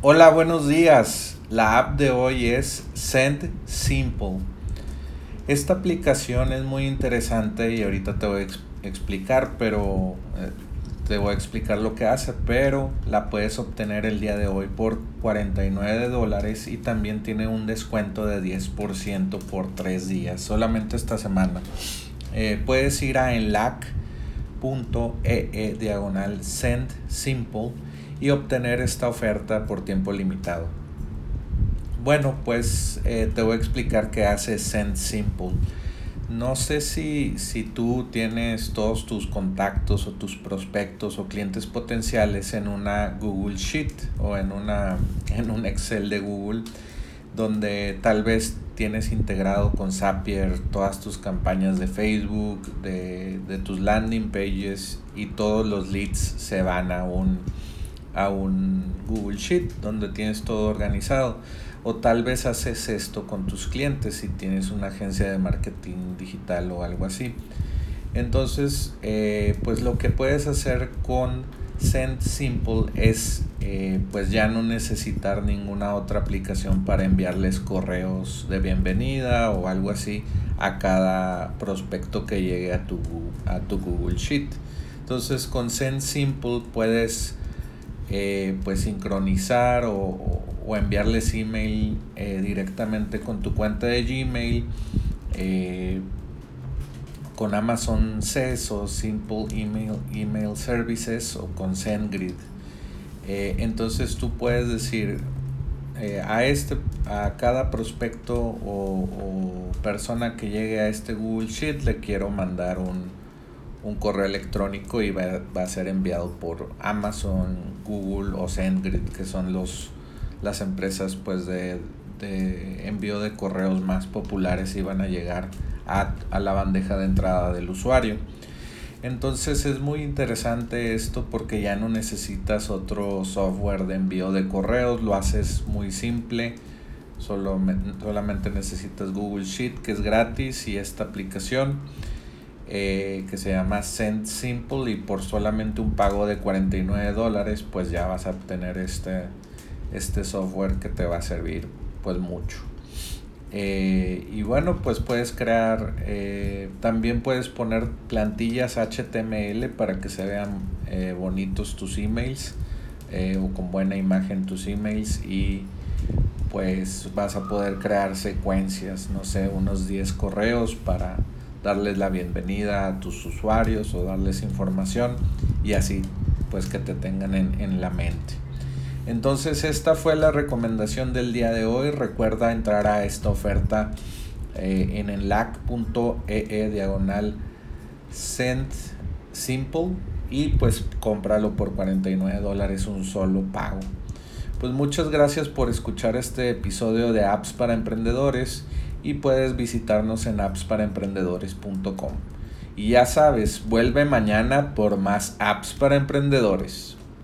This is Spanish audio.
Hola, buenos días. La app de hoy es Send Simple. Esta aplicación es muy interesante y ahorita te voy a explicar, pero eh, te voy a explicar lo que hace, pero la puedes obtener el día de hoy por 49 dólares y también tiene un descuento de 10% por 3 días, solamente esta semana. Eh, puedes ir a enlac.ee e diagonal send simple y obtener esta oferta por tiempo limitado. Bueno, pues eh, te voy a explicar qué hace Send Simple. No sé si, si tú tienes todos tus contactos o tus prospectos o clientes potenciales en una Google Sheet o en, una, en un Excel de Google donde tal vez tienes integrado con Zapier todas tus campañas de Facebook, de, de tus landing pages y todos los leads se van a un, a un Google Sheet donde tienes todo organizado. O tal vez haces esto con tus clientes si tienes una agencia de marketing digital o algo así. Entonces, eh, pues lo que puedes hacer con Send Simple es eh, pues ya no necesitar ninguna otra aplicación para enviarles correos de bienvenida o algo así a cada prospecto que llegue a tu, a tu Google Sheet. Entonces con Send Simple puedes eh, pues sincronizar o, enviarles email eh, directamente con tu cuenta de Gmail con Amazon SES o Simple Email, Email Services o con SendGrid. entonces tú puedes decir a este a cada prospecto o, o persona que llegue a este Google Sheet le quiero mandar un, un correo electrónico y va, a ser enviado por Amazon, Google o SendGrid, que son los, las empresas pues de, envío de correos más populares y van a llegar a, a la bandeja de entrada del usuario. Entonces es muy interesante esto porque ya no necesitas otro software de envío de correos, lo haces muy simple. Solo, solamente necesitas Google Sheet que es gratis y esta aplicación eh, que se llama Send Simple y por solamente un pago de 49 dólares pues ya vas a obtener este, este software que te va a servir pues mucho. Eh, y bueno, pues puedes crear, eh, también puedes poner plantillas HTML para que se vean bonitos tus emails o con buena imagen tus emails y pues vas a poder crear secuencias, no sé, unos 10 correos para darles la bienvenida a tus usuarios o darles información y así pues que te tengan en, la mente. Entonces esta fue la recomendación del día de hoy. Recuerda entrar a esta oferta eh, en enlac.ee e diagonal send simple y pues cómpralo por 49 dólares un solo pago. Pues muchas gracias por escuchar este episodio de Apps para Emprendedores y puedes visitarnos en appsparaemprendedores.com. Y ya sabes, vuelve mañana por más apps para emprendedores.